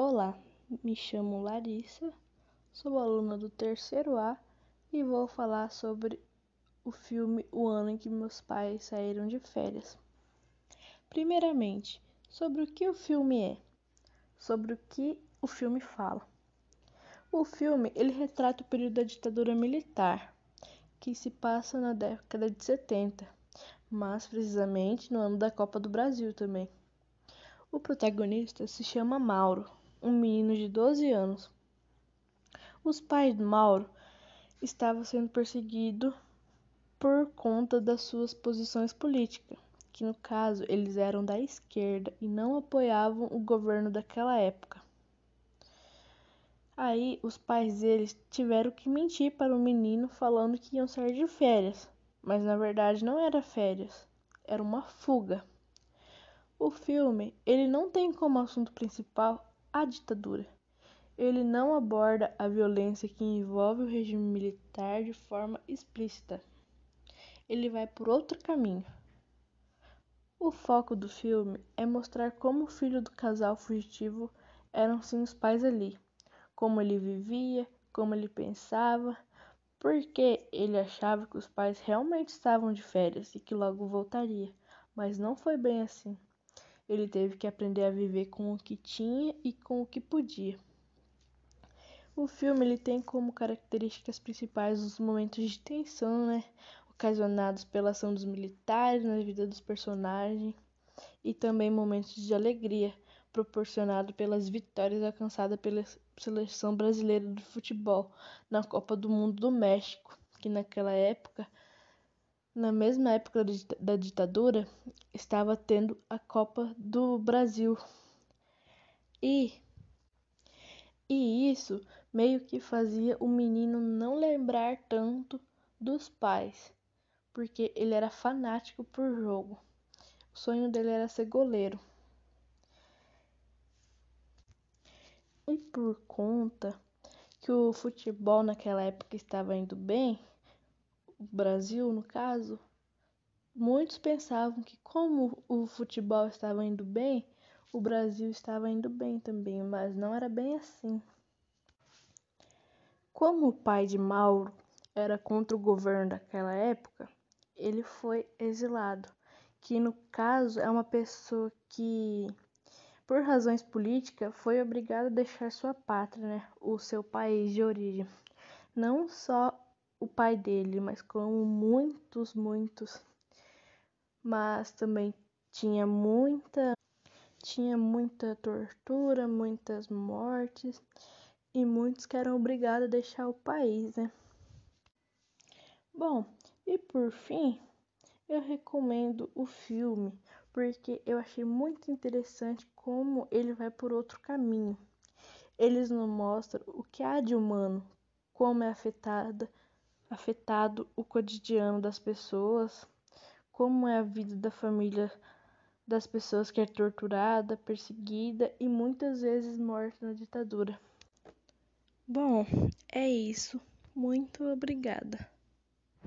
Olá, me chamo Larissa, sou aluna do terceiro A e vou falar sobre o filme O Ano em que Meus Pais Saíram de Férias. Primeiramente, sobre o que o filme é, sobre o que o filme fala. O filme ele retrata o período da ditadura militar, que se passa na década de 70, mas precisamente no ano da Copa do Brasil também. O protagonista se chama Mauro um menino de 12 anos. Os pais de Mauro estavam sendo perseguidos por conta das suas posições políticas, que no caso eles eram da esquerda e não apoiavam o governo daquela época. Aí os pais deles tiveram que mentir para o menino falando que iam sair de férias, mas na verdade não era férias, era uma fuga. O filme, ele não tem como assunto principal a ditadura. Ele não aborda a violência que envolve o regime militar de forma explícita. Ele vai por outro caminho. O foco do filme é mostrar como o filho do casal fugitivo eram sim os pais ali, como ele vivia, como ele pensava, porque ele achava que os pais realmente estavam de férias e que logo voltaria, mas não foi bem assim. Ele teve que aprender a viver com o que tinha e com o que podia. O filme ele tem como características principais os momentos de tensão, né, ocasionados pela ação dos militares na vida dos personagens, e também momentos de alegria, proporcionado pelas vitórias alcançadas pela seleção brasileira de futebol na Copa do Mundo do México, que naquela época na mesma época da ditadura, estava tendo a Copa do Brasil. E, e isso meio que fazia o menino não lembrar tanto dos pais, porque ele era fanático por jogo. O sonho dele era ser goleiro. E por conta que o futebol naquela época estava indo bem, Brasil, no caso, muitos pensavam que como o futebol estava indo bem, o Brasil estava indo bem também, mas não era bem assim. Como o pai de Mauro era contra o governo daquela época, ele foi exilado, que no caso é uma pessoa que por razões políticas foi obrigada a deixar sua pátria, né, o seu país de origem. Não só o pai dele, mas como muitos, muitos. Mas também tinha muita tinha muita tortura, muitas mortes e muitos que eram obrigados a deixar o país, né? Bom, e por fim, eu recomendo o filme porque eu achei muito interessante como ele vai por outro caminho. Eles nos mostram o que há de humano, como é afetada afetado o cotidiano das pessoas, como é a vida da família das pessoas que é torturada, perseguida e muitas vezes morta na ditadura. Bom, é isso. Muito obrigada.